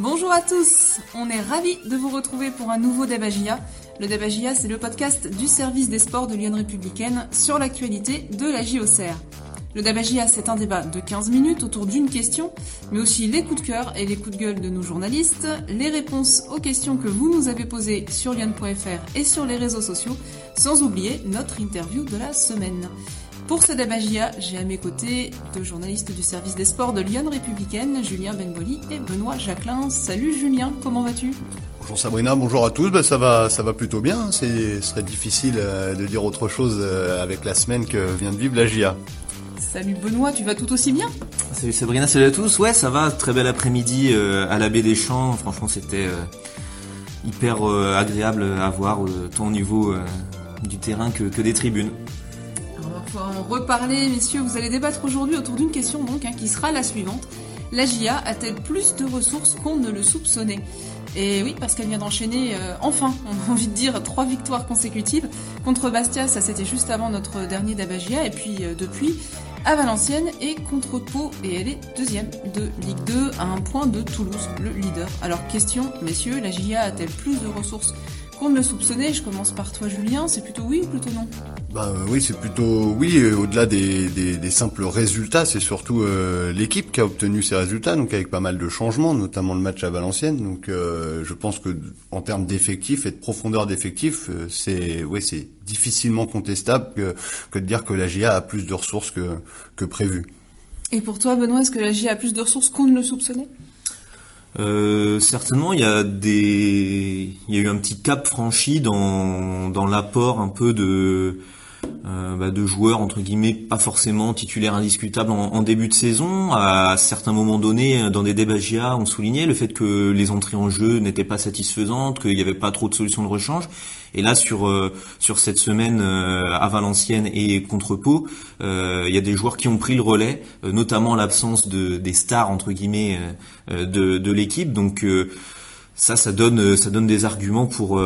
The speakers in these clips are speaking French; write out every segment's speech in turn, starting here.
Bonjour à tous, on est ravis de vous retrouver pour un nouveau Debagia. Le Debagia, c'est le podcast du service des sports de Lyon Républicaine sur l'actualité de la JOCR. Le Debagia, c'est un débat de 15 minutes autour d'une question, mais aussi les coups de cœur et les coups de gueule de nos journalistes, les réponses aux questions que vous nous avez posées sur lyon.fr et sur les réseaux sociaux, sans oublier notre interview de la semaine. Pour ce Dabagia, j'ai à mes côtés deux journalistes du service des sports de Lyon Républicaine, Julien Benboli et Benoît Jacquelin. Salut Julien, comment vas-tu? Bonjour Sabrina, bonjour à tous. Ben, ça va, ça va plutôt bien. Ce serait difficile euh, de dire autre chose euh, avec la semaine que vient de vivre la GIA. Salut Benoît, tu vas tout aussi bien? Salut Sabrina, salut à tous. Ouais, ça va. Très bel après-midi euh, à la baie des Champs. Franchement, c'était hyper agréable à voir, tant au niveau du terrain que, que des tribunes en reparler, messieurs. Vous allez débattre aujourd'hui autour d'une question donc hein, qui sera la suivante. La GIA a-t-elle plus de ressources qu'on ne le soupçonnait? Et oui, parce qu'elle vient d'enchaîner, euh, enfin, on a envie de dire, trois victoires consécutives. Contre Bastia, ça c'était juste avant notre dernier d'Abagia, et puis euh, depuis, à Valenciennes et contre Pau, et elle est deuxième de Ligue 2 à un point de Toulouse, le leader. Alors question, messieurs, la GIA a-t-elle plus de ressources qu'on ne le soupçonnait? Je commence par toi Julien, c'est plutôt oui ou plutôt non? Bah euh, oui, c'est plutôt oui. Au-delà des, des, simples résultats, c'est surtout euh, l'équipe qui a obtenu ces résultats, donc avec pas mal de changements, notamment le match à Valenciennes. Donc euh, je pense que en termes d'effectifs et de profondeur d'effectifs, c'est oui, c'est difficilement contestable que, que de dire que la GIA a plus de ressources que que prévu. Et pour toi, Benoît, est-ce que la GIA a plus de ressources qu'on ne le soupçonnait? Euh, certainement, il y a des, il y a eu un petit cap franchi dans dans l'apport un peu de euh, bah, de joueurs entre guillemets pas forcément titulaires indiscutables en, début de saison. À certains moments donnés, dans des débats GIA, on soulignait le fait que les entrées en jeu n'étaient pas satisfaisantes, qu'il n'y avait pas trop de solutions de rechange. Et là, sur euh, sur cette semaine euh, à Valenciennes et contre Pau, il y a des joueurs qui ont pris le relais, notamment l'absence de des stars entre guillemets de, de l'équipe. Donc ça, ça donne, ça donne des arguments pour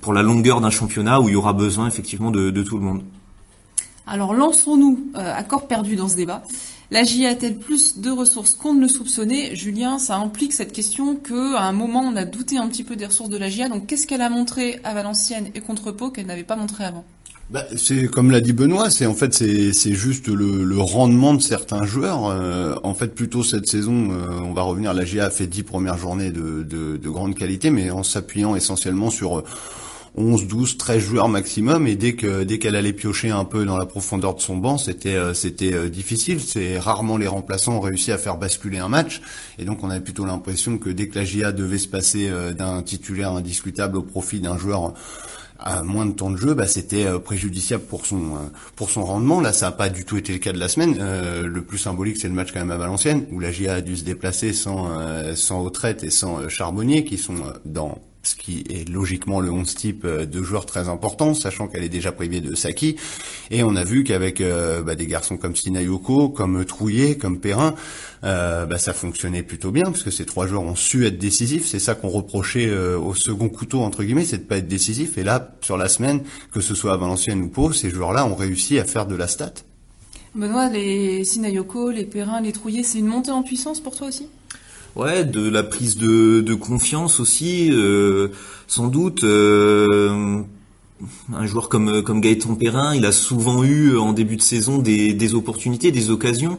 pour la longueur d'un championnat où il y aura besoin effectivement de, tout le monde. Alors lançons-nous euh, à corps perdu dans ce débat. La GIA a-t-elle plus de ressources qu'on ne le soupçonnait? Julien, ça implique cette question qu'à un moment on a douté un petit peu des ressources de la GIA. Donc qu'est-ce qu'elle a montré à Valenciennes et contre Pau qu'elle n'avait pas montré avant? Bah, c'est comme l'a dit Benoît, c'est en fait c'est juste le, rendement de certains joueurs. Euh, en fait, plutôt cette saison, euh, on va revenir. La GIA a fait dix premières journées de, de, de grande qualité, mais en s'appuyant essentiellement sur 11, 12, 13 joueurs maximum et dès que dès qu'elle allait piocher un peu dans la profondeur de son banc, c'était euh, c'était euh, difficile, c'est rarement les remplaçants ont réussi à faire basculer un match et donc on avait plutôt l'impression que dès que la GIA devait se passer euh, d'un titulaire indiscutable au profit d'un joueur à moins de temps de jeu, bah, c'était préjudiciable pour son pour son rendement. Là, ça n'a pas du tout été le cas de la semaine. le plus symbolique, c'est le match quand même à Valenciennes, où la GIA a dû se déplacer sans sans Autrette et sans Charbonnier, qui sont dans ce qui est logiquement le 11 type euh, de joueurs très importants, sachant qu'elle est déjà privée de Saki. Et on a vu qu'avec euh, bah, des garçons comme Sinayoko, comme Trouillet, comme Perrin, euh, bah, ça fonctionnait plutôt bien, parce que ces trois joueurs ont su être décisifs. C'est ça qu'on reprochait au second couteau, entre guillemets, c'est de pas être décisif. Et là, sur la semaine, que ce soit à Valenciennes ou Pau, ces joueurs-là ont réussi à faire de la stat. Benoît, les Sinayoko, les Perrin, les Trouillet, c'est une montée en puissance pour toi aussi? Ouais, de la prise de, confiance aussi, euh, sans doute. Euh, un joueur comme comme Gaëtan Perrin, il a souvent eu en début de saison des opportunités, des occasions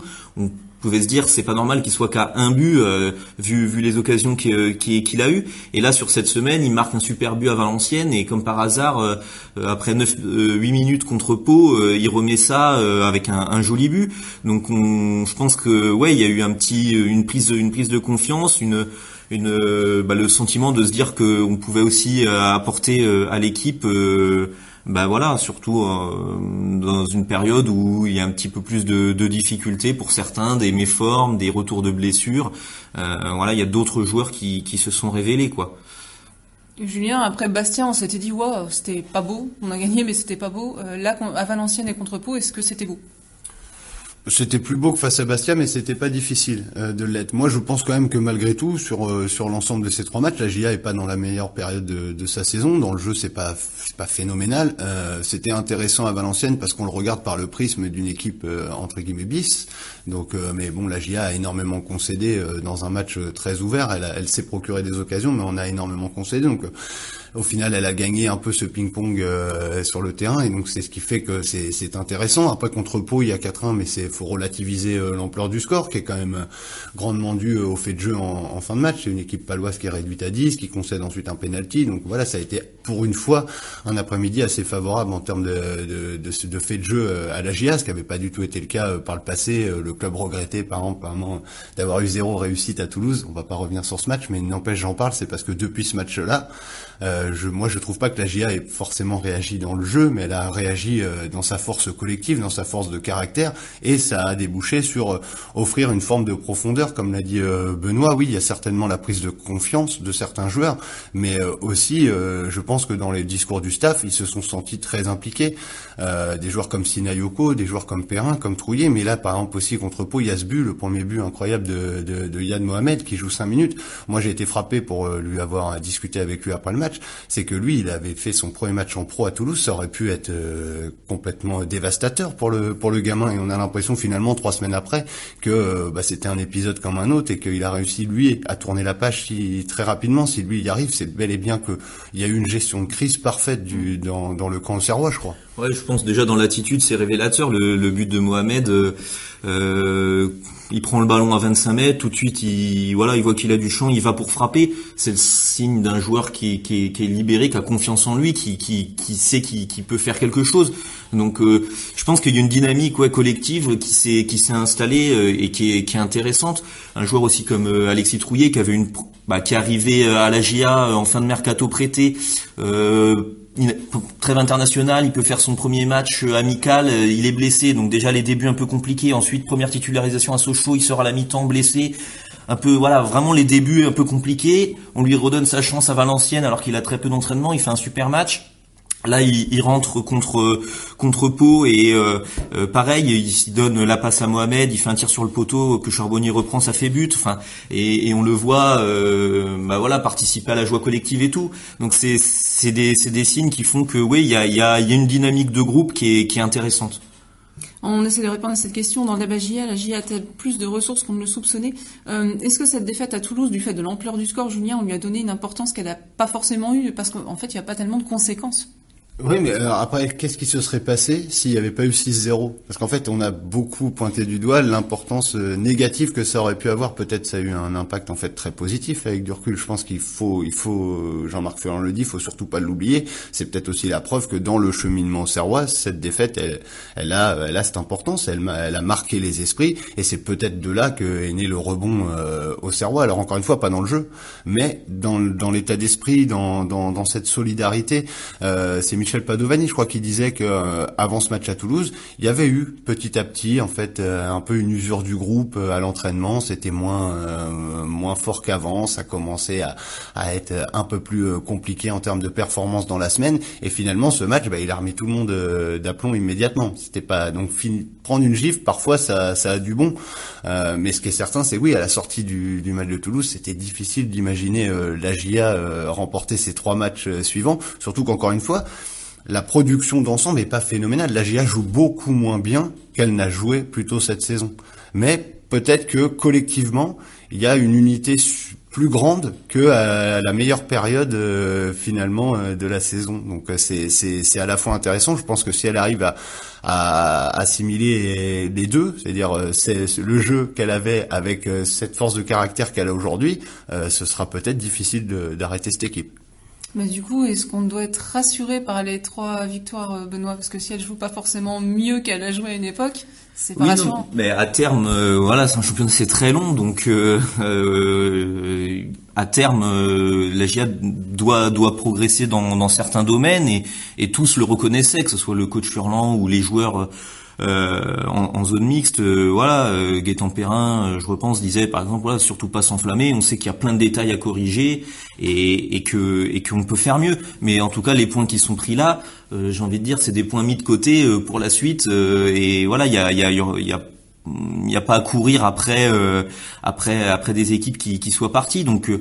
pouvait se dire c'est pas normal qu'il soit qu'à un but euh, vu vu les occasions euh, qu'il a eu et là sur cette semaine il marque un super but à Valenciennes et comme par hasard euh, après 9 8 minutes contre Pau il remet ça avec un, un, joli but. Donc on, je pense que ouais il y a eu un petit une prise une prise de confiance une une bah, le sentiment de se dire que on pouvait aussi apporter à l'équipe ben voilà, surtout euh, dans une période où il y a un petit peu plus de, difficultés pour certains, des méformes, des retours de blessures. Euh, voilà, il y a d'autres joueurs qui, qui se sont révélés, quoi. Julien, après Bastien, on s'était dit, wow, c'était pas beau. On a gagné, mais c'était pas beau. Euh, là, à Valenciennes et contre Pau, est-ce que c'était beau? C'était plus beau que face à Bastia, mais c'était pas difficile euh, de l'être. Moi, je pense quand même que malgré tout, sur euh, sur l'ensemble de ces trois matchs, la GIA est pas dans la meilleure période de, de sa saison. Dans le jeu, c'est pas c'est pas phénoménal. Euh, c'était intéressant à Valenciennes parce qu'on le regarde par le prisme d'une équipe entre guillemets bis. Donc, mais bon, la GIA a énormément concédé dans un match très ouvert. Elle, elle s'est procuré des occasions, mais on a énormément concédé. Donc au final, elle a gagné un peu ce ping-pong euh, sur le terrain, et donc c'est ce qui fait que c'est intéressant. Après contre Pau, il y a 4-1, mais c'est faut relativiser euh, l'ampleur du score, qui est quand même euh, grandement dû au fait de jeu en, fin de match. C'est une équipe paloise qui est réduite à 10, qui concède ensuite un penalty. Donc voilà, ça a été pour une fois un après-midi assez favorable en termes de, de, de, de fait de jeu à la GIA, ce qui n'avait pas du tout été le cas par le passé. Le club regrettait par exemple d'avoir eu zéro réussite à Toulouse. On va pas revenir sur ce match, mais n'empêche j'en parle, c'est parce que depuis ce match-là, euh, je, moi, je trouve pas que la GIA ait forcément réagi dans le jeu, mais elle a réagi euh, dans sa force collective, dans sa force de caractère, et ça a débouché sur euh, offrir une forme de profondeur, comme l'a dit Benoît. Oui, il y a certainement la prise de confiance de certains joueurs, mais aussi, je pense que dans les discours du staff, ils se sont sentis très impliqués. des joueurs comme Sinayoko, des joueurs comme Perrin, comme Trouillet, mais là, par exemple aussi contre Pau, il y a ce but, le premier but incroyable de, de, de Yann Mohamed qui joue cinq minutes. Moi, j'ai été frappé pour lui avoir discuté avec lui après le match c'est que lui, il avait fait son premier match en pro à Toulouse, ça aurait pu être euh, complètement dévastateur pour le pour le gamin, et on a l'impression finalement trois semaines après que euh, bah, c'était un épisode comme un autre et qu'il a réussi lui à tourner la page si, très rapidement. Si lui y arrive, c'est bel et bien que il y a eu une gestion de crise parfaite du dans, dans le camp serrois, je crois. Ouais, je pense déjà dans l'attitude, c'est révélateur. Le, le, but de Mohamed, euh, euh, il prend le ballon à 25 mètres, tout de suite, il voilà, il voit qu'il a du champ, il va pour frapper. C'est le signe d'un joueur qui, qui, qui, est libéré, qui a confiance en lui, qui, qui, qui sait qu'il peut faire quelque chose. Donc, euh, je pense qu'il y a une dynamique ouais, collective qui s'est qui s'est installée euh, et qui est, qui est intéressante. Un joueur aussi comme Alexis Trouillet, qui avait une bah, qui arrivait à la GIA en fin de mercato prêté. Euh, trêve international, il peut faire son premier match euh, amical, euh, il est blessé, donc déjà les débuts un peu compliqués. Ensuite, première titularisation à Sochaux, il sera à la mi-temps blessé. Un peu, voilà, vraiment les débuts un peu compliqués. On lui redonne sa chance à Valenciennes alors qu'il a très peu d'entraînement. Il fait un super match. Là, il, rentre contre contre Pau et euh, euh, pareil, il, donne la passe à Mohamed, il fait un tir sur le poteau que Charbonnier reprend, ça fait but. Enfin, et, on le voit, euh, bah voilà, participer à la joie collective et tout. Donc c'est c'est des c'est des signes qui font que oui, il y a il y a, y a une dynamique de groupe qui est qui est intéressante. On essaie de répondre à cette question. Dans le débat JA, la JA a-t-elle plus de ressources qu'on ne le soupçonnait Est-ce que cette défaite à Toulouse, du fait de l'ampleur du score, Julien, on lui a donné une importance qu'elle n'a pas forcément eue? Parce qu'en fait, il n'y a pas tellement de conséquences. Oui, mais alors après, qu'est-ce qui se serait passé s'il n'y avait pas eu 6-0 Parce qu'en fait, on a beaucoup pointé du doigt l'importance euh, négative que ça aurait pu avoir. Peut-être ça a eu un impact en fait très positif avec du recul. Je pense qu'il faut, il faut, euh, Jean-Marc Ferrand le dit, il faut surtout pas l'oublier. C'est peut-être aussi la preuve que dans le cheminement serrois, cette défaite, elle, elle a, elle a cette importance. Elle, elle a marqué les esprits, et c'est peut-être de là que est né le rebond euh, au serrois. Alors encore une fois, pas dans le jeu, mais dans, dans l'état d'esprit, dans, dans, dans cette solidarité. Euh, Michel Padovani, je crois, qui disait que euh, avant ce match à Toulouse, il y avait eu petit à petit, en fait, euh, un peu une usure du groupe euh, à l'entraînement. C'était moins moins fort qu'avant. Ça commençait à, à, être un peu plus compliqué en termes de performance dans la semaine. Et finalement, ce match, bah, il a remis tout le monde d'aplomb immédiatement. C'était pas donc prendre une gifle. Parfois, ça, ça a du bon. mais ce qui est certain, c'est oui, à la sortie du, du match de Toulouse, c'était difficile d'imaginer la GIA remporter ces trois matchs suivants. Surtout qu'encore une fois, la production d'ensemble est pas phénoménale. La GIA joue beaucoup moins bien qu'elle n'a joué plutôt cette saison. Mais peut-être que collectivement, il y a une unité plus grande que à la meilleure période euh, finalement euh, de la saison. Donc euh, c'est c'est à la fois intéressant. Je pense que si elle arrive à, assimiler les deux, c'est-à-dire c'est le jeu qu'elle avait avec cette force de caractère qu'elle a aujourd'hui, ce sera peut-être difficile d'arrêter cette équipe. Mais du coup, est-ce qu'on doit être rassuré par les trois victoires, euh, Benoît? Parce que si elle joue pas forcément mieux qu'elle a joué à une époque, c'est pas rassurant. mais à terme, euh, voilà, c'est un championnat, c'est très long, donc euh, à terme, la GIA doit doit progresser dans, dans certains domaines et, et tous le reconnaissaient, que ce soit le coach Furlan ou les joueurs euh, en, zone mixte, euh, voilà, euh, Gaëtan Perrin, je repense, disait par exemple, voilà, surtout pas s'enflammer. On sait qu'il y a plein de détails à corriger et, et que et qu'on peut faire mieux. Mais en tout cas, les points qui sont pris là, j'ai envie de dire, c'est des points mis de côté pour la suite. et voilà, il y a, y, a, y a il n'y a pas à courir après après après des équipes qui, qui soient parties. Donc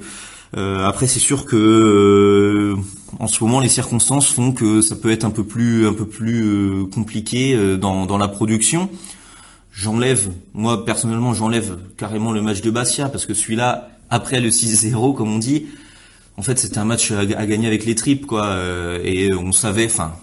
après c'est sûr que en ce moment les circonstances font que ça peut être un peu plus un peu plus compliqué dans dans la production. J'enlève, moi personnellement, j'enlève carrément le match de Bastia parce que celui-là, après le 6-0, comme on dit, en fait, c'était un match à, gagner avec les tripes, quoi. Euh, et on savait, enfin,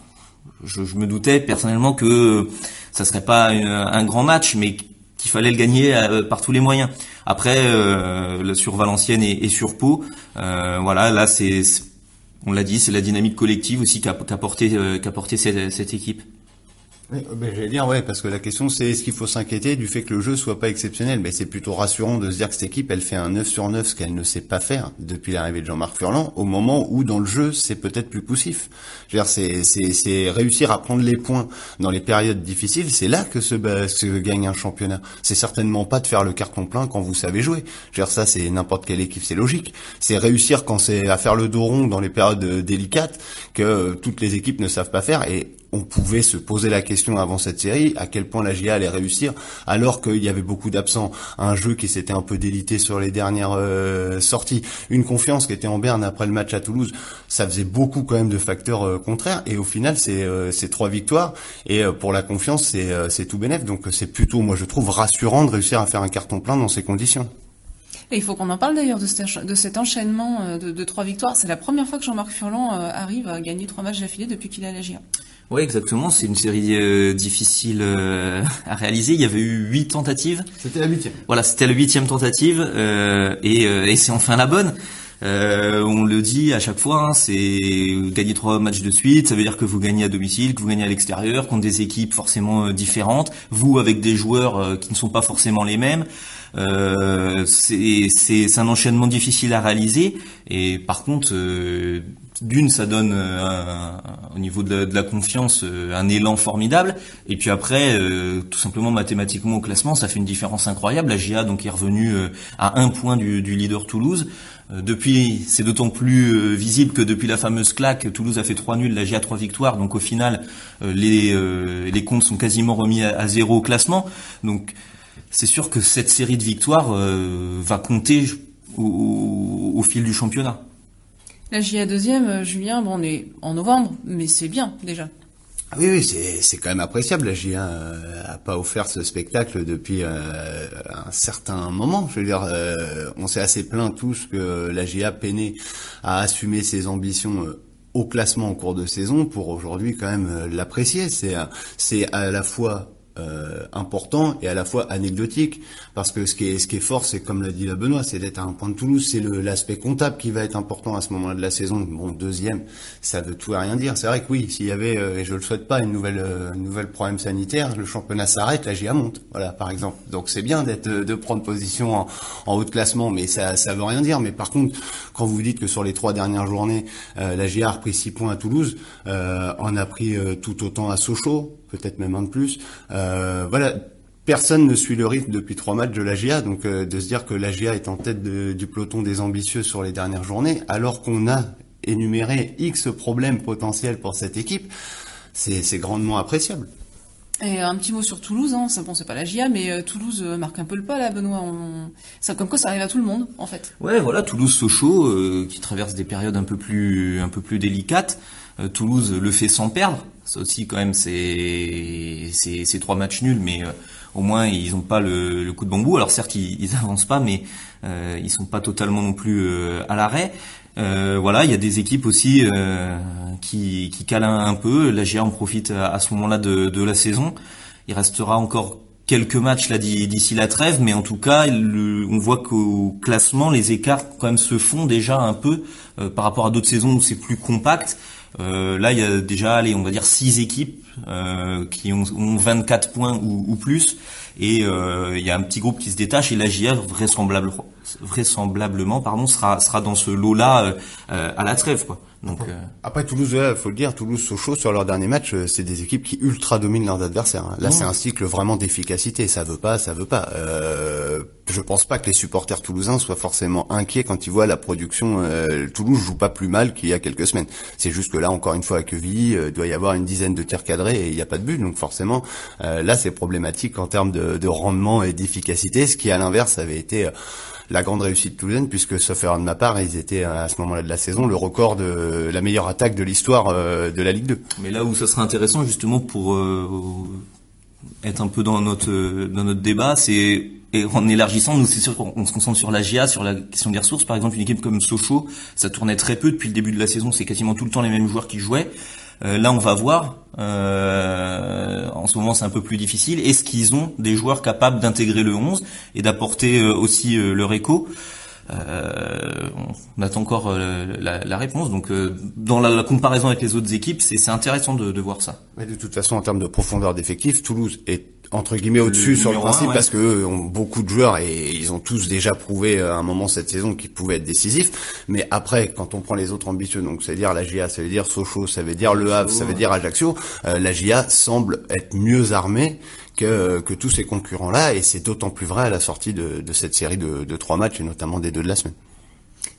je, me doutais personnellement que ça serait pas un, grand match, mais qu'il fallait le gagner euh, par tous les moyens. Après, euh, sur Valenciennes et, sur Pau, voilà, là, c'est, on l'a dit, c'est la dynamique collective aussi qu'a porté, qu'a porté cette équipe. Oui, euh, ben, j'allais dire ouais parce que la question c'est est-ce qu'il faut s'inquiéter du fait que le jeu soit pas exceptionnel? Mais c'est plutôt rassurant de se dire que cette équipe elle fait un 9 sur 9 ce qu'elle ne sait pas faire depuis l'arrivée de Jean-Marc Furlan au moment où dans le jeu c'est peut-être plus poussif. Je veux dire c'est c'est c'est réussir à prendre les points dans les périodes difficiles, c'est là que se, se gagne un championnat. C'est certainement pas de faire le carton plein quand vous savez jouer. Je veux dire ça c'est n'importe quelle équipe, c'est logique. C'est réussir quand c'est à faire le dos rond dans les périodes euh, délicates que toutes les équipes ne savent pas faire et on pouvait se poser la question avant cette série à quel point la GIA allait réussir alors qu'il y avait beaucoup d'absents. Un jeu qui s'était un peu délité sur les dernières euh, sorties. Une confiance qui était en berne après le match à Toulouse. Ça faisait beaucoup quand même de facteurs euh, contraires. Et au final c'est euh, trois victoires. Et pour la confiance c'est tout bénef donc c'est plutôt moi je trouve rassurant de réussir à faire un carton plein dans ces conditions. Et il faut qu'on en parle d'ailleurs de, cet enchaînement de, trois victoires. C'est la première fois que Jean-Marc Furlan arrive à gagner trois matchs d'affilée depuis qu'il est à la GIA. Oui, exactement. C'est une série euh, difficile euh, à réaliser. Il y avait eu huit tentatives. C'était la huitième. Voilà, c'était la huitième tentative euh, et, et c'est enfin la bonne. on le dit à chaque fois, hein, c'est gagner trois matchs de suite, ça veut dire que vous gagnez à domicile, que vous gagnez à l'extérieur, contre des équipes forcément différentes, vous avec des joueurs qui ne sont pas forcément les mêmes. c'est un enchaînement difficile à réaliser et par contre d'une, ça donne euh, au niveau de la, confiance euh, un élan formidable, et puis après, euh, tout simplement mathématiquement au classement, ça fait une différence incroyable. La GIA donc est revenue à un point du, leader Toulouse. Depuis, c'est d'autant plus visible que depuis la fameuse claque, Toulouse a fait trois nuls, la GIA trois victoires. Donc au final, les, les comptes sont quasiment remis à, zéro au classement. Donc c'est sûr que cette série de victoires va compter au fil du championnat. La JA deuxième, euh, Julien, bon, on est en novembre, mais c'est bien déjà. Ah oui, oui, c'est, quand même appréciable. La GIA euh, a pas offert ce spectacle depuis euh, un certain moment. Je veux dire, on s'est assez plaint tous que la GIA peinait à assumer ses ambitions au classement en cours de saison pour aujourd'hui quand même l'apprécier. C'est, à la fois euh, important et à la fois anecdotique parce que ce qui est ce qui est fort c'est comme l'a dit la Benoît c'est d'être à un point de Toulouse. C'est l'aspect comptable qui va être important à ce moment-là de la saison. Bon deuxième ça veut tout et rien dire. C'est vrai que oui s'il y avait euh, et je le souhaite pas une nouvelle euh, une nouvelle problème sanitaire le championnat s'arrête la GIA monte. Voilà par exemple. Donc c'est bien d'être de prendre position en, en, haut de classement mais ça ça veut rien dire. Mais par contre quand vous dites que sur les trois dernières journées la GIA a repris six points à Toulouse on a pris tout autant à Sochaux peut-être même un de plus. Euh, voilà, personne ne suit le rythme depuis trois matchs de la GIA, donc euh, de se dire que la GIA est en tête du peloton des ambitieux sur les dernières journées, alors qu'on a énuméré X problèmes potentiels pour cette équipe, c'est grandement appréciable. Et un petit mot sur Toulouse, hein. bon c'est pas la GIA, mais euh, Toulouse marque un peu le pas là, Benoît. On... Ça, comme quoi ça arrive à tout le monde, en fait. Ouais, voilà, Toulouse-Sochaux, qui traverse des périodes un peu plus, un peu plus délicates. Toulouse le fait sans perdre, ça aussi, quand même, c'est c'est trois matchs nuls, mais euh, au moins ils n'ont pas le, le, coup de bambou. Alors certes, ils, ils avancent pas, mais euh, ils sont pas totalement non plus euh, à l'arrêt. Euh, voilà, il y a des équipes aussi qui, qui calent un peu. La GA en profite à, ce moment-là de, de, la saison. Il restera encore quelques matchs là d'ici la trêve, mais en tout cas, on voit qu'au classement, les écarts quand même se font déjà un peu par rapport à d'autres saisons où c'est plus compact. Euh, là, il y a déjà, allez, on va dire six équipes euh, qui ont, ont, 24 points ou, ou plus, et euh, il y a un petit groupe qui se détache. Et la JR vraisemblablement, vraisemblablement, pardon, sera sera dans ce lot-là euh, à la trêve, quoi. Donc euh, après Toulouse, il faut le dire, Toulouse Sochaux sur leur dernier match, euh, c'est des équipes qui ultra dominent leurs adversaires. Hein. Là, c'est un cycle vraiment d'efficacité. Ça veut pas, ça veut pas. Euh, je pense pas que les supporters toulousains soient forcément inquiets quand ils voient la production. Euh, Toulouse joue pas plus mal qu'il y a quelques semaines. C'est juste que là, encore une fois, à Quevilly, doit y avoir une dizaine de tirs cadrés et il n'y a pas de but. Donc forcément, là, c'est problématique en termes de de, rendement et d'efficacité, ce qui à l'inverse avait été la grande réussite toulousaine, puisque sauf erreur de ma part, ils étaient à ce moment-là de la saison le record de la meilleure attaque de l'histoire de la Ligue 2. Mais là où ça serait intéressant justement pour être un peu dans notre dans notre débat, c'est en élargissant, nous c'est sûr qu'on se concentre sur la GIA, sur la question des ressources. Par exemple, une équipe comme Sochaux, ça tournait très peu depuis le début de la saison. C'est quasiment tout le temps les mêmes joueurs qui jouaient. Euh, là, on va voir. Euh, en ce moment, c'est un peu plus difficile. Est-ce qu'ils ont des joueurs capables d'intégrer le 11 et d'apporter euh, aussi leur écho? On attend encore la, réponse. Donc, dans la, la, comparaison avec les autres équipes, c'est intéressant de, de, voir ça. Mais de toute façon, en termes de profondeur d'effectifs, Toulouse est entre guillemets au-dessus sur le principe parce que ont beaucoup de joueurs et ils ont tous déjà prouvé à un moment cette saison qu'ils pouvaient être décisifs. Mais après, quand on prend les autres ambitieux, donc c'est à dire la GIA, ça veut dire Sochaux, ça veut dire Le Havre, ça veut dire Ajaccio, euh, la GIA semble être mieux armée que, que tous ces concurrents-là et c'est d'autant plus vrai à la sortie de, de cette série de, de trois matchs et notamment des deux de la semaine.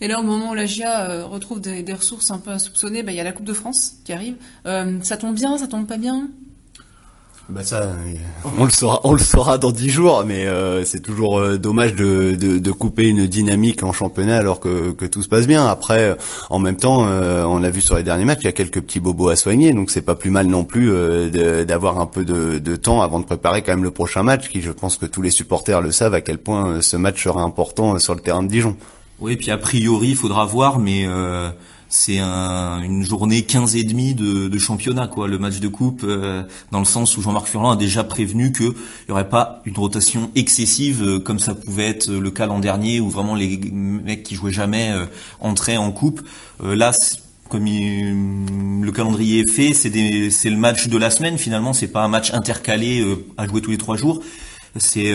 Et là, au moment où la GIA euh, retrouve des, des, ressources un peu insoupçonnées, bah, il y a la Coupe de France qui arrive. Euh, ça tombe bien, ça tombe pas bien? Bah ça, on le saura, on le saura dans dix jours, mais euh, c'est toujours euh, dommage de, de, de, couper une dynamique en championnat alors que, que tout se passe bien. Après, en même temps, euh, on a vu sur les derniers matchs, il y a quelques petits bobos à soigner, donc c'est pas plus mal non plus d'avoir un peu de, de, temps avant de préparer quand même le prochain match, qui je pense que tous les supporters le savent à quel point ce match sera important sur le terrain de Dijon. Oui, puis a priori, il faudra voir, mais c'est un, une journée 15 et demi de, championnat quoi. Le match de coupe euh, dans le sens où Jean-Marc Furlan a déjà prévenu que il y aurait pas une rotation excessive euh, comme ça pouvait être le cas l'an dernier où vraiment les mecs qui jouaient jamais euh, entraient en coupe. Là comme le calendrier est fait c'est c'est le match de la semaine finalement. C'est pas un match intercalé à jouer tous les trois jours c'est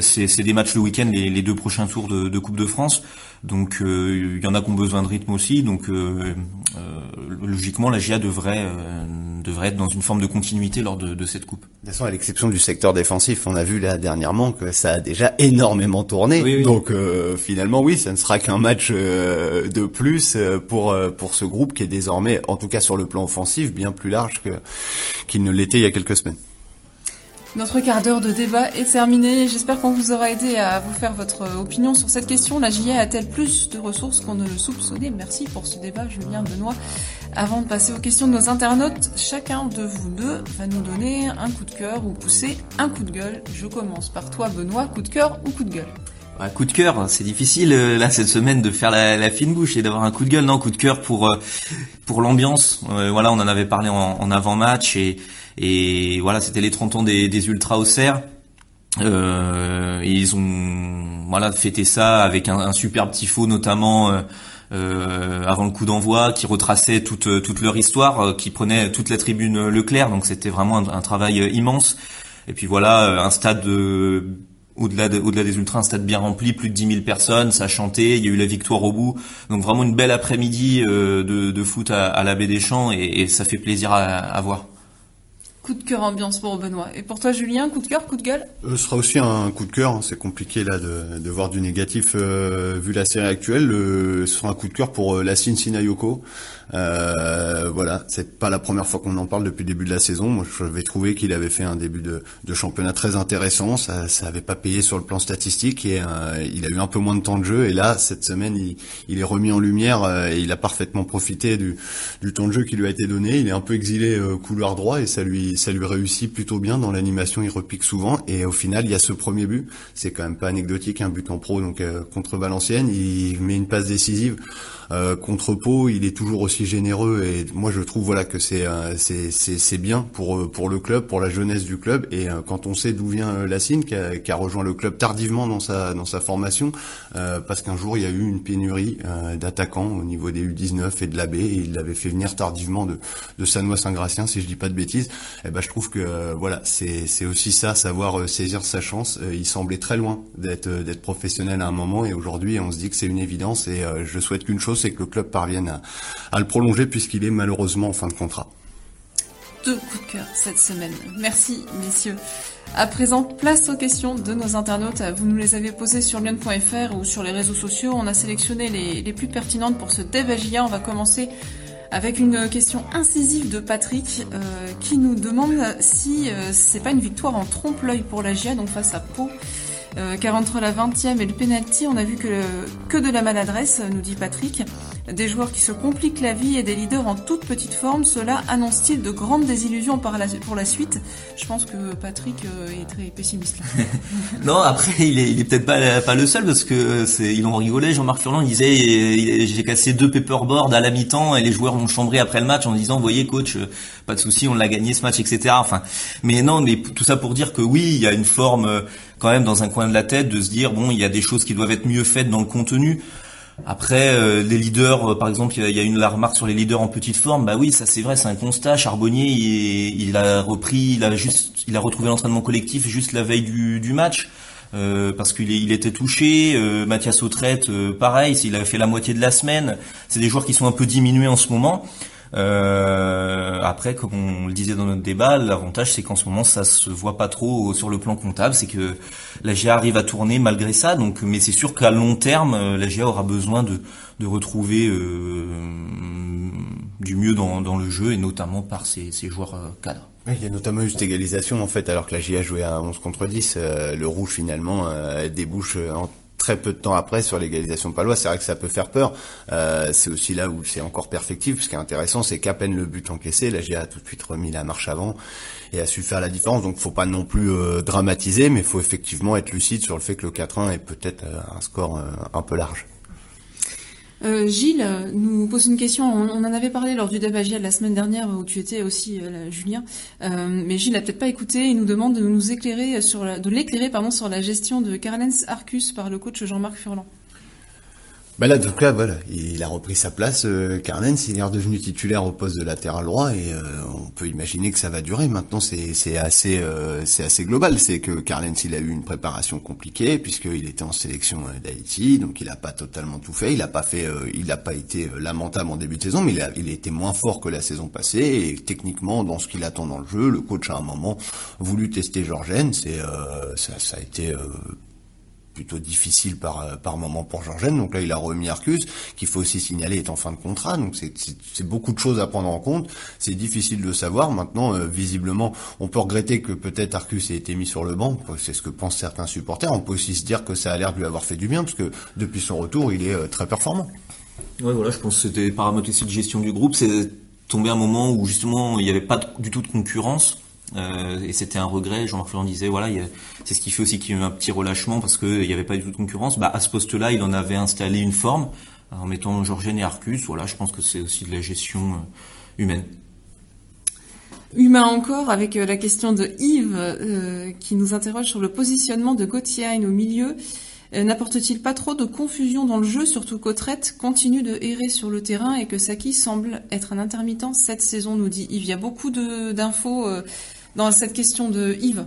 c'est des matchs le week-end les, les, deux prochains tours de, de Coupe de France donc euh, il y en a qui ont besoin de rythme aussi. Donc euh, euh, logiquement, la GIA devrait devrait être dans une forme de continuité lors de, de cette coupe. De toute façon, à l'exception du secteur défensif, on a vu là dernièrement que ça a déjà énormément tourné. Donc finalement, oui, ça ne sera qu'un match de plus pour pour ce groupe qui est désormais, en tout cas sur le plan offensif, bien plus large que qu'il ne l'était il y a quelques semaines. Notre quart d'heure de débat est terminé. J'espère qu'on vous aura aidé à vous faire votre opinion sur cette question. La JA a-t-elle plus de ressources qu'on ne le soupçonnait? Merci pour ce débat, Julien Benoît. Avant de passer aux questions de nos internautes, chacun de vous deux va nous donner un coup de cœur ou pousser un coup de gueule. Je commence par toi, Benoît. Coup de cœur ou coup de gueule? Un coup de cœur, c'est difficile euh, là cette semaine de faire la, fine bouche et d'avoir un coup de gueule. Non, coup de cœur pour euh, pour l'ambiance. Euh, voilà, on en avait parlé en, avant-match et voilà, c'était les 30 ans des, des Ultras au Cerf. Euh, ils ont voilà fêté ça avec un, un superbe tifo notamment avant le coup d'envoi qui retraçait toute toute leur histoire, qui prenait toute la tribune Leclerc. Donc c'était vraiment un, travail euh, immense. Et puis voilà, un stade au-delà des ultras, un stade bien rempli, plus de 10 000 personnes, ça chantait, il y a eu la victoire au bout. Donc vraiment une belle après-midi de, de, foot à, à la baie des Champs et, ça fait plaisir à voir. Coup de cœur ambiance pour Benoît. Et pour toi, Julien, coup de cœur, coup de gueule euh, Ce sera aussi un coup de cœur. Hein. C'est compliqué là de, de, voir du négatif euh, vu la série actuelle. ce sera un coup de cœur pour euh, Lassine Sinayoko. Euh, voilà, c'est pas la première fois qu'on en parle depuis le début de la saison. Moi, j'avais trouvé qu'il avait fait un début de, de, championnat très intéressant. Ça, ça avait pas payé sur le plan statistique et euh, il a eu un peu moins de temps de jeu. Et là, cette semaine, il, il est remis en lumière euh, et il a parfaitement profité du, du, temps de jeu qui lui a été donné. Il est un peu exilé euh, couloir droit et ça lui, ça lui réussit plutôt bien dans l'animation. Il repique souvent et au final, il y a ce premier but. C'est quand même pas anecdotique, un but en pro donc contre Valenciennes. Il met une passe décisive contre Pau. Il est toujours aussi généreux et moi je trouve voilà que c'est euh, c'est bien pour euh, pour le club, pour la jeunesse du club et euh, quand on sait d'où vient Lassine qui a, qui a, rejoint le club tardivement dans sa dans sa formation parce qu'un jour il y a eu une pénurie d'attaquants au niveau des U19 et de l'AB et il l'avait fait venir tardivement de de Sanois Saint-Gratien si je dis pas de bêtises. Eh ben je trouve que voilà, c'est aussi ça savoir saisir sa chance. il semblait très loin d'être professionnel à un moment et aujourd'hui on se dit que c'est une évidence et je souhaite qu'une chose c'est que le club parvienne à, le prolonger puisqu'il est malheureusement en fin de contrat. Deux coups de cœur cette semaine. Merci messieurs. À présent, place aux questions de nos internautes. Vous nous les avez posées sur lyon.fr ou sur les réseaux sociaux. On a sélectionné les, plus pertinentes pour ce dev On va commencer avec une question incisive de Patrick euh, qui nous demande si euh, c'est pas une victoire en trompe-l'œil pour la GIA, donc face à Pau. Euh, car entre la 20e et le penalty, on a vu que, que de la maladresse, nous dit Patrick. Des joueurs qui se compliquent la vie et des leaders en toute petite forme, cela annonce-t-il de grandes désillusions par la, pour la suite? Je pense que Patrick euh, est très pessimiste. Non, après il est, il est peut-être pas, pas le seul parce que c'est, ils ont rigolé. Jean-Marc Furlan disait j'ai cassé deux paperboards à la mi-temps et les joueurs m'ont chambré après le match en disant voyez coach, pas de souci, on l'a gagné ce match, etc. Enfin, mais non, mais tout ça pour dire que oui, il y a une forme euh, quand même dans un coin de la tête de se dire bon, il y a des choses qui doivent être mieux faites dans le contenu. Après, euh, les leaders, euh, par exemple, il y a une la remarque sur les leaders en petite forme. Bah oui, ça c'est vrai, c'est un constat. Charbonnier, il, il, a repris, il a juste, il a retrouvé l'entraînement collectif juste la veille du, du match. Euh, parce qu'il il était touché. Euh, Mathias Autrette, pareil, il avait fait la moitié de la semaine. C'est des joueurs qui sont un peu diminués en ce moment. Euh, après, comme on le disait dans notre débat, l'avantage c'est qu'en ce moment ça se voit pas trop sur le plan comptable, c'est que la GA arrive à tourner malgré ça. Donc, mais c'est sûr qu'à long terme, euh, la GA aura besoin de, de retrouver euh, du mieux dans, dans, le jeu et notamment par ses, ses joueurs euh, cadres. il y a notamment eu cette égalisation en fait, alors que la GA jouait à 11 contre 10, euh, le rouge finalement débouche en très peu de temps après sur l'égalisation palois. C'est vrai que ça peut faire peur. Euh, c'est aussi là où c'est encore perfectible. Ce qui est intéressant, c'est qu'à peine le but encaissé, la GA a tout de suite remis la marche avant et a su faire la différence. Donc, faut pas non plus euh, dramatiser, mais faut effectivement être lucide sur le fait que le 4-1 est peut-être euh, un score un peu large. Euh, Gilles nous pose une question. On, en avait parlé lors du débat de la semaine dernière où tu étais aussi, euh, Julien. Euh, mais Gilles n'a peut-être pas écouté. Il nous demande de nous éclairer sur la, de l'éclairer pardon sur la gestion de Carlens Arcus par le coach Jean-Marc Furlan. Bah là, donc là, voilà, il a repris sa place. Euh, il est redevenu titulaire au poste de latéral droit et euh, on peut imaginer que ça va durer. Maintenant, c'est euh, assez global. C'est que Carnens, il a eu une préparation compliquée puisqu'il était en sélection euh, d'Haïti, donc il a pas totalement tout fait. Il a pas fait, il pas été lamentable en début de saison, mais il a, été moins fort que la saison passée et techniquement, dans ce qu'il attend dans le jeu, le coach a un moment voulu tester Georgen. C'est ça, ça a été plutôt difficile par euh, par moment pour Georgène. Donc là, il a remis Arcus, qu'il faut aussi signaler est en fin de contrat. Donc c'est beaucoup de choses à prendre en compte. C'est difficile de savoir. Maintenant, euh, visiblement, on peut regretter que peut-être Arcus ait été mis sur le banc. C'est ce que pensent certains supporters. On peut aussi se dire que ça a l'air de lui avoir fait du bien, parce que depuis son retour, il est euh, très performant. Ouais, voilà, je pense que c'était paramètre aussi de gestion du groupe. C'est tombé un moment où justement il n'y avait pas du tout de concurrence euh, et c'était un regret. Jean-Marc disait voilà, c'est ce qui fait aussi qu'il y a eu un petit relâchement parce qu'il n'y avait pas du tout de concurrence. Bah, à ce poste-là, il en avait installé une forme en mettant Georgène et Arcus. Voilà, je pense que c'est aussi de la gestion euh, humaine. Humain encore, avec euh, la question de Yves euh, qui nous interroge sur le positionnement de Gauthier au milieu. Euh, N'apporte-t-il pas trop de confusion dans le jeu, surtout qu'Autrette continue de errer sur le terrain et que Saki semble être un intermittent cette saison, nous dit Yves. Il y a beaucoup d'infos dans cette question de Yves.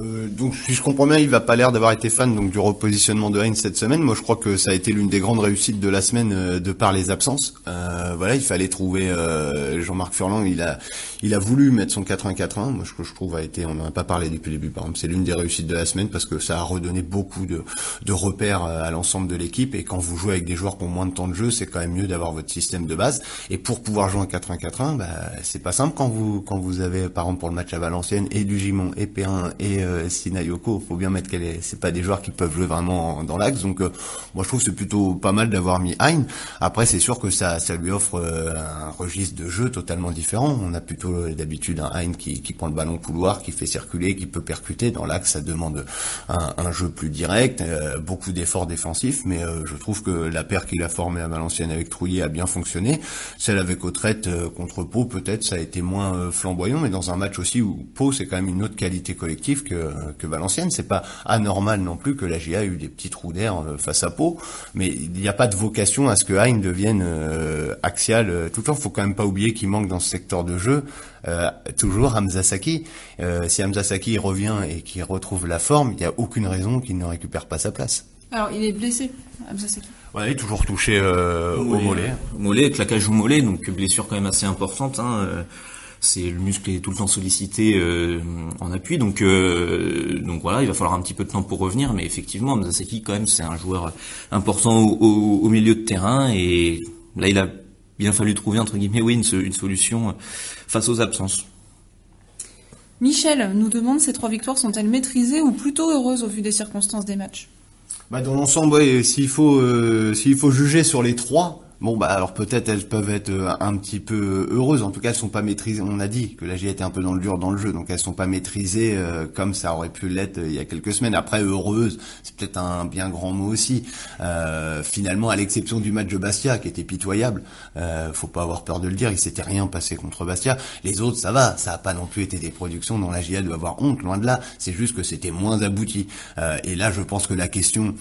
Euh, donc si je comprends bien, il va pas l'air d'avoir été fan donc du repositionnement de Heinz cette semaine. Moi, je crois que ça a été l'une des grandes réussites de la semaine euh, de par les absences. Euh, voilà, il fallait trouver euh, Jean-Marc Furlan. Il a, il a voulu mettre son 4-1-4-1. Moi, je, je trouve a été, on n'en a pas parlé depuis le début. Par exemple, c'est l'une des réussites de la semaine parce que ça a redonné beaucoup de, de repères euh, à l'ensemble de l'équipe. Et quand vous jouez avec des joueurs qui ont moins de temps de jeu, c'est quand même mieux d'avoir votre système de base. Et pour pouvoir jouer un 4-1-4-1, bah, c'est pas simple quand vous, quand vous avez, par exemple, pour le match à Valenciennes, et du Gimon, et P1, et euh, Sinayoko faut bien mettre qu'elle est, c'est pas des joueurs qui peuvent jouer vraiment dans l'axe. Donc, euh, moi, je trouve que c'est plutôt pas mal d'avoir mis Hein. Après, c'est sûr que ça, ça lui offre euh, un registre de jeu totalement différent. On a plutôt euh, d'habitude un Hein qui, qui, prend le ballon couloir, qui fait circuler, qui peut percuter. Dans l'axe, ça demande un, un, jeu plus direct, euh, beaucoup d'efforts défensifs. Mais euh, je trouve que la paire qu'il a formée à Valenciennes avec Trouillet a bien fonctionné. Celle avec Autrette contre Pau, peut-être, ça a été moins flamboyant, mais dans un match aussi où Pau, c'est quand même une autre qualité collective que, que Valenciennes. C'est pas anormal non plus que la GA ait eu des petits trous d'air face à Pau, mais il n'y a pas de vocation à ce que Hein devienne euh, axial tout le temps. Faut quand même pas oublier qu'il manque dans ce secteur de jeu euh, toujours Hamza Saki. Euh, si Hamza Saki revient et qu'il retrouve la forme, il n'y a aucune raison qu'il ne récupère pas sa place. Alors, il est blessé, Hamza Saki. Ouais, il est toujours touché euh, au mollet. Au mollet, mollet claquage au mollet, donc blessure quand même assez importante. Hein, c'est le muscle est tout le temps sollicité euh, en appui. Donc euh, donc voilà il va falloir un petit peu de temps pour revenir. Mais effectivement Mzasaki quand même c'est un joueur important au, au, au, milieu de terrain. Et là il a bien fallu trouver entre guillemets oui une, une solution face aux absences. Michel nous demande ces trois victoires sont-elles maîtrisées ou plutôt heureuses au vu des circonstances des matchs? Bah Dans l'ensemble, s'il faut, s'il faut juger sur les trois, Bon bah alors peut-être elles peuvent être euh, un petit peu heureuses, en tout cas elles sont pas maîtrisées. On a dit que la GIA était un peu dans le dur dans le jeu, donc elles sont pas maîtrisées euh, comme ça aurait pu l'être euh, il y a quelques semaines. Après heureuse, c'est peut-être un bien grand mot aussi. finalement, à l'exception du match de Bastia qui était pitoyable, faut pas avoir peur de le dire, il s'était rien passé contre Bastia. Les autres ça va, ça a pas non plus été des productions dont la GIA doit avoir honte, loin de là. C'est juste que c'était moins abouti. et là je pense que la question,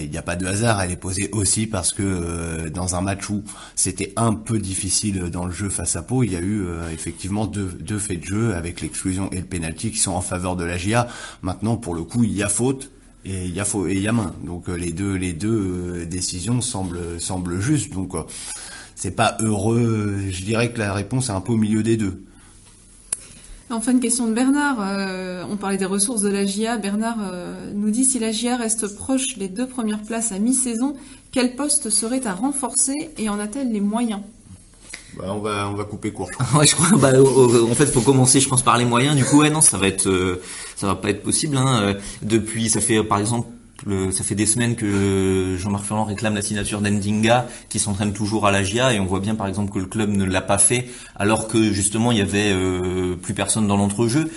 il n'y a pas de hasard, elle est posée aussi parce que dans un match c'était un peu difficile dans le jeu face à Pau, il y a eu euh, effectivement deux, faits de jeu avec l'exclusion et le penalty qui sont en faveur de la GIA. Maintenant, pour le coup, il y a faute et il y a et y a main. Donc euh, les deux euh, décisions semblent semblent justes. Donc c'est pas heureux. Je dirais que la réponse est un peu au milieu des deux. Enfin, une question de Bernard. on parlait des ressources de la GIA. Bernard nous dit si la GIA reste proche des deux premières places à mi-saison, quel poste serait à renforcer et en a-t-elle les moyens? Bah, on va on va couper court. Je crois. Bah, en fait, faut commencer, je pense, par les moyens. Du coup, ouais, non, ça va être, euh, ça va pas être possible. Hein. Euh, depuis, ça fait, par exemple, ça fait des semaines que Jean-Marc Ferrand réclame la signature d'Endinga, qui s'entraîne toujours à la GIA, et on voit bien, par exemple, que le club ne l'a pas fait, alors que justement, il y avait euh, plus personne dans l'entrejeu.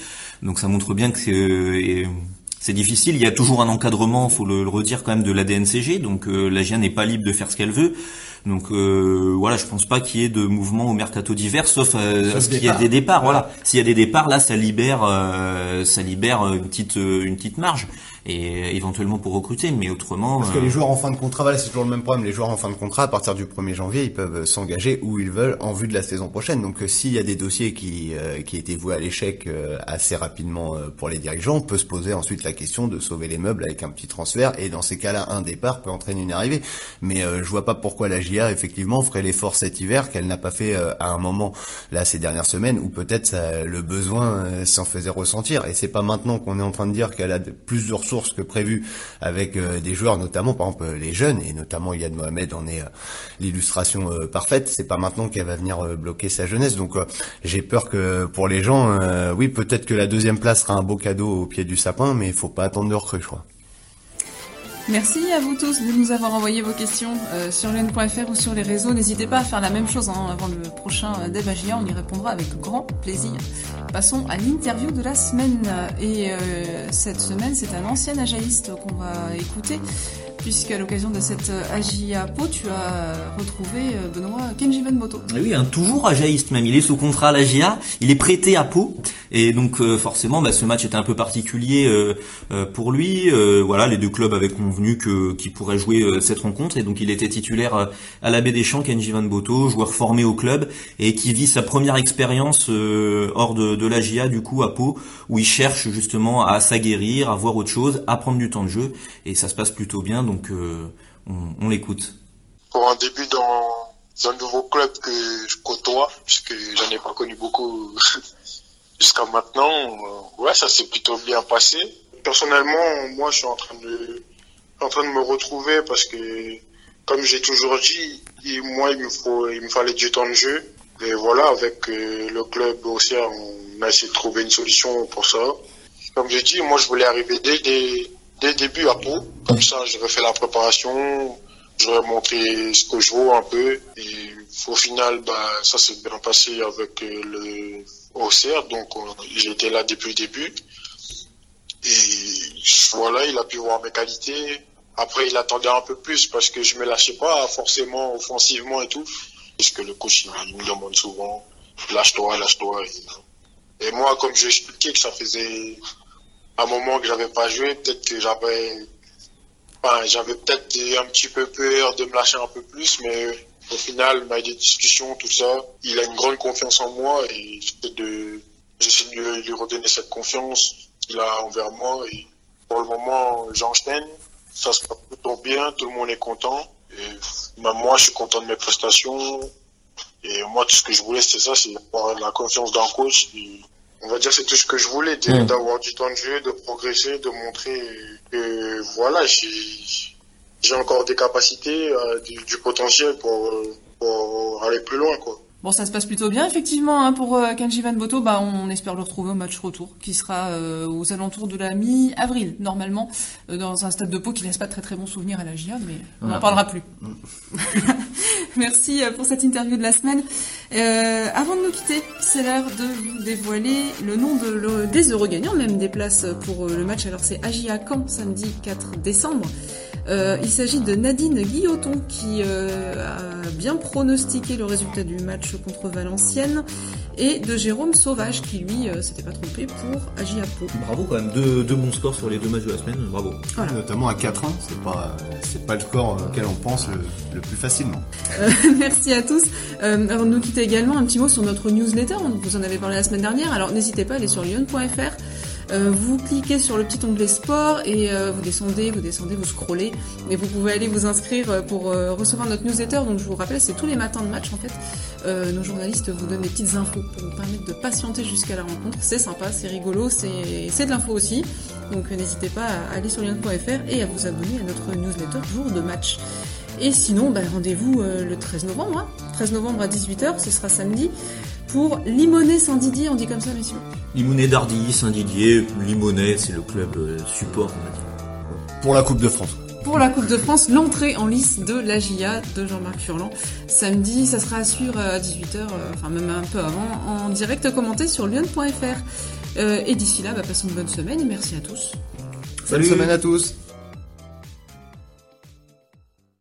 Donc, ça montre bien que c'est c'est difficile. Il y a toujours un encadrement, faut le, redire quand même, de la DNCG. Donc euh, la GIA n'est pas libre de faire ce qu'elle veut. Donc euh, voilà, je pense pas qu'il y ait de mouvement au mercato d'hiver, sauf, euh, qu'il y ait des départs. Voilà, s'il y a des départs, là, ça libère, ça libère une petite, une petite marge et éventuellement pour recruter, mais autrement. Parce que les joueurs en fin de contrat, voilà, c'est toujours le même problème. Les joueurs en fin de contrat, à partir du 1er janvier, ils peuvent s'engager où ils veulent en vue de la saison prochaine. Donc, s'il y a des dossiers qui qui étaient voués à l'échec assez rapidement pour les dirigeants, on peut se poser ensuite la question de sauver les meubles avec un petit transfert. Et dans ces cas-là, un départ peut entraîner une arrivée. Mais je vois pas pourquoi la GIA effectivement ferait l'effort cet hiver qu'elle n'a pas fait à un moment là ces dernières semaines où peut-être le besoin s'en faisait ressentir. Et c'est pas maintenant qu'on est en train de dire qu'elle a plus de ressources que prévu avec euh, des joueurs, notamment par exemple les jeunes, et notamment Yann Mohamed en est euh, l'illustration euh, parfaite. C'est pas maintenant qu'elle va venir bloquer sa jeunesse. Donc j'ai peur que pour les gens, oui, peut-être que la deuxième place sera un beau cadeau au pied du sapin, mais il faut pas attendre de recrue, je crois. Merci à vous tous de nous avoir envoyé vos questions euh, sur lune.fr ou sur les réseaux. N'hésitez pas à faire la même chose hein, avant le prochain euh, débat On y répondra avec grand plaisir. Passons à l'interview de la semaine. Et euh, cette semaine, c'est un ancien ajaïste qu'on va écouter puisqu'à l'occasion de cette AJA Po, tu as retrouvé euh, Benoît Kenji Benmoto. Oui, un toujours ajaïste même. Il est sous contrat à l'AJA, il est prêté à Pau, et donc euh, forcément, bah, ce match était un peu particulier euh, pour lui. voilà, les deux clubs avaient convenu que qu'il pourrait jouer cette rencontre, et donc il était titulaire à la Baie des Champs, Kenji Van Boto, joueur formé au club et qui vit sa première expérience hors de, de l'AJA du coup à Pau, où il cherche justement à s'aguerrir, à voir autre chose, à prendre du temps de jeu, et ça se passe plutôt bien donc euh, on, l'écoute. Pour un début dans un nouveau club que je côtoie, puisque j'en ai pas connu beaucoup jusqu'à maintenant, euh, ouais, ça s'est plutôt bien passé. Personnellement, moi, je suis en train de, en train de me retrouver parce que, comme j'ai toujours dit, moi, il me faut, il me fallait du temps de jeu. Et voilà, avec euh, le club aussi, on a essayé de trouver une solution pour ça. Comme j'ai dit, moi, je voulais arriver dès, dès, dès le début à Pau. Comme ça, j'aurais fait la préparation, j'aurais montré ce que je vaux un peu. Et au final, bah, ça s'est bien passé avec euh, le OCR. Donc, j'étais là depuis le début. Et voilà, il a pu voir mes qualités. Après, il attendait un peu plus parce que je me lâchais pas forcément offensivement et tout. Parce que le coach, il, me demande souvent, lâche-toi, lâche-toi. Et, et moi, comme j'ai expliqué que ça faisait un moment que j'avais pas joué, peut-être que j'avais, enfin, j'avais peut-être un petit peu peur de me lâcher un peu plus, mais au final, on a des discussions, tout ça. Il a une grande confiance en moi et j'essaie de, lui redonner cette confiance qu'il a envers moi et pour le moment, j'enchaîne. Ça se passe plutôt bien, tout le monde est content. Et même moi, je suis content de mes prestations. Et moi, tout ce que je voulais, c'était ça, c'est avoir la confiance d'un coach on va dire c'est tout ce que je voulais, mm. d'avoir du temps de jeu, de progresser, de montrer que voilà, j'ai encore des capacités, euh, du, potentiel pour, pour aller plus loin, quoi. Bon, ça se passe plutôt bien, effectivement, hein, pour euh, Kenji Van Boto. Bah, on espère le retrouver au match retour, qui sera euh, aux alentours de la mi-avril, normalement, euh, dans un stade de Pau qui laisse pas très très bon souvenir à la GIA, mais on n'en parlera plus. Merci pour cette interview de la semaine. avant de nous quitter, c'est l'heure de vous dévoiler le nom de, des heureux gagnants, même des places pour le match. Alors, c'est AGIA Caen, samedi 4 décembre. Euh, il s'agit de Nadine Guilloton qui euh, a bien pronostiqué le résultat du match contre Valenciennes et de Jérôme Sauvage qui lui euh, s'était pas trompé pour Agiapo. Bravo quand même, deux, bons scores sur les deux matchs de la semaine, bravo. Notamment à 4-1, c'est pas c'est pas le score auquel on pense le, plus facilement. merci à tous. avant de nous quitter également, un petit mot sur notre newsletter, vous en avez parlé la semaine dernière, alors n'hésitez pas à aller sur lyon.fr euh, vous cliquez sur le petit onglet sport et euh, vous descendez, vous descendez, vous scrollez et vous pouvez aller vous inscrire euh, pour recevoir notre newsletter. Donc je vous rappelle, c'est tous les matins de match en fait. nos journalistes vous donnent des petites infos pour vous permettre de patienter jusqu'à la rencontre. C'est sympa, c'est rigolo, c'est de l'info aussi. Donc n'hésitez pas à aller sur lien.fr et à vous abonner à notre newsletter jour de match. Et sinon, bah, rendez-vous le 13 novembre, 13 hein. novembre à 18h, ce sera samedi pour Limonet Saint-Didier, on dit comme ça, messieurs Limonet d'Ardilly, Saint-Didier, Limonet, c'est le club euh, support, on va dire. Pour la Coupe de France. Pour la Coupe de France, l'entrée en lice de la GIA de Jean-Marc Furlan. Samedi, ça sera à suivre à 18h, euh, enfin même un peu avant, en direct commenté sur lyon.fr. Euh, et d'ici là, bah, passez une bonne semaine et merci à tous. Salut. Bonne semaine à tous.